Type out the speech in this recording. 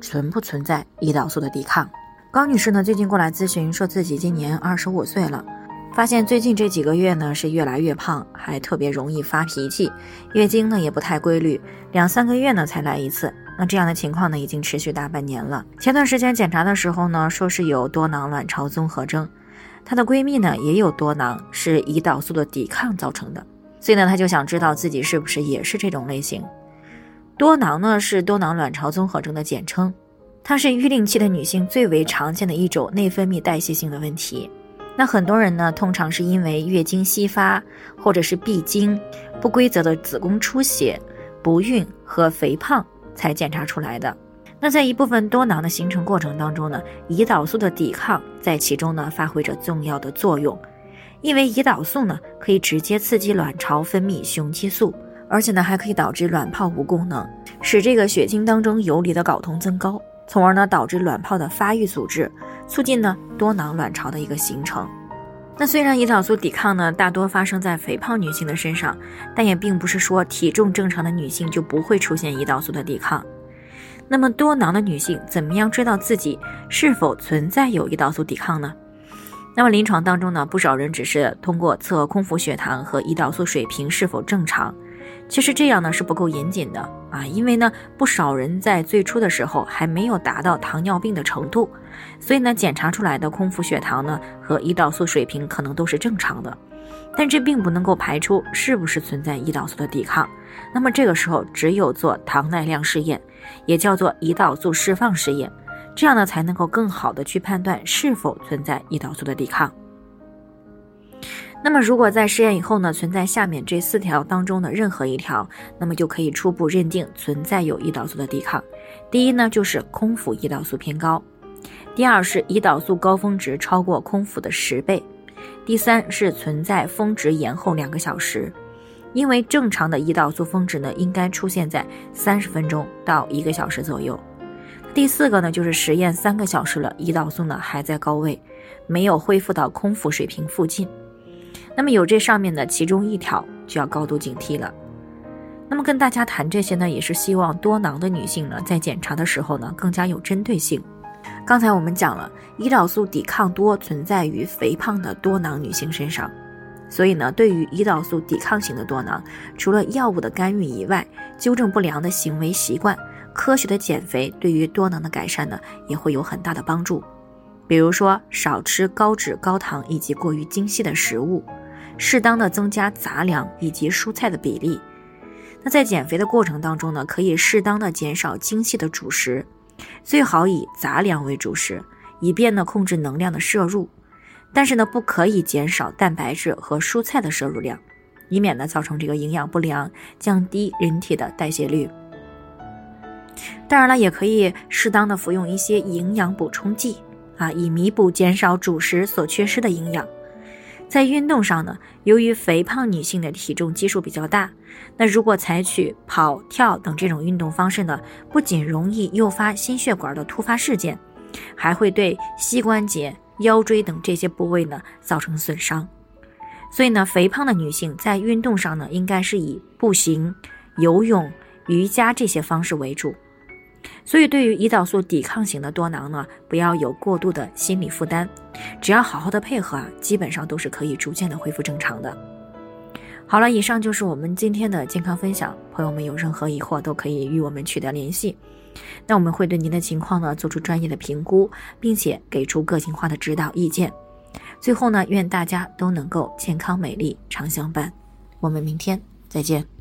存不存在胰岛素的抵抗？高女士呢，最近过来咨询，说自己今年二十五岁了，发现最近这几个月呢是越来越胖，还特别容易发脾气，月经呢也不太规律，两三个月呢才来一次。那这样的情况呢已经持续大半年了。前段时间检查的时候呢，说是有多囊卵巢综合征，她的闺蜜呢也有多囊，是胰岛素的抵抗造成的，所以呢她就想知道自己是不是也是这种类型。多囊呢是多囊卵巢综合征的简称，它是育龄期的女性最为常见的一种内分泌代谢性的问题。那很多人呢，通常是因为月经稀发，或者是闭经、不规则的子宫出血、不孕和肥胖才检查出来的。那在一部分多囊的形成过程当中呢，胰岛素的抵抗在其中呢发挥着重要的作用，因为胰岛素呢可以直接刺激卵巢分泌雄激素。而且呢，还可以导致卵泡无功能，使这个血清当中游离的睾酮增高，从而呢导致卵泡的发育阻滞，促进呢多囊卵巢的一个形成。那虽然胰岛素抵抗呢大多发生在肥胖女性的身上，但也并不是说体重正常的女性就不会出现胰岛素的抵抗。那么多囊的女性怎么样知道自己是否存在有胰岛素抵抗呢？那么临床当中呢，不少人只是通过测空腹血糖和胰岛素水平是否正常。其实这样呢是不够严谨的啊，因为呢不少人在最初的时候还没有达到糖尿病的程度，所以呢检查出来的空腹血糖呢和胰岛素水平可能都是正常的，但这并不能够排除是不是存在胰岛素的抵抗。那么这个时候只有做糖耐量试验，也叫做胰岛素释放试验，这样呢才能够更好的去判断是否存在胰岛素的抵抗。那么，如果在试验以后呢，存在下面这四条当中的任何一条，那么就可以初步认定存在有胰岛素的抵抗。第一呢，就是空腹胰岛素偏高；第二是胰岛素高峰值超过空腹的十倍；第三是存在峰值延后两个小时，因为正常的胰岛素峰值呢应该出现在三十分钟到一个小时左右；第四个呢，就是实验三个小时了，胰岛素呢还在高位，没有恢复到空腹水平附近。那么有这上面的其中一条就要高度警惕了。那么跟大家谈这些呢，也是希望多囊的女性呢，在检查的时候呢，更加有针对性。刚才我们讲了，胰岛素抵抗多存在于肥胖的多囊女性身上，所以呢，对于胰岛素抵抗型的多囊，除了药物的干预以外，纠正不良的行为习惯，科学的减肥，对于多囊的改善呢，也会有很大的帮助。比如说，少吃高脂、高糖以及过于精细的食物。适当的增加杂粮以及蔬菜的比例。那在减肥的过程当中呢，可以适当的减少精细的主食，最好以杂粮为主食，以便呢控制能量的摄入。但是呢，不可以减少蛋白质和蔬菜的摄入量，以免呢造成这个营养不良，降低人体的代谢率。当然了，也可以适当的服用一些营养补充剂啊，以弥补减少主食所缺失的营养。在运动上呢，由于肥胖女性的体重基数比较大，那如果采取跑跳等这种运动方式呢，不仅容易诱发心血管的突发事件，还会对膝关节、腰椎等这些部位呢造成损伤。所以呢，肥胖的女性在运动上呢，应该是以步行、游泳、瑜伽这些方式为主。所以，对于胰岛素抵抗型的多囊呢，不要有过度的心理负担，只要好好的配合啊，基本上都是可以逐渐的恢复正常的。好了，以上就是我们今天的健康分享，朋友们有任何疑惑都可以与我们取得联系，那我们会对您的情况呢做出专业的评估，并且给出个性化的指导意见。最后呢，愿大家都能够健康美丽常相伴，我们明天再见。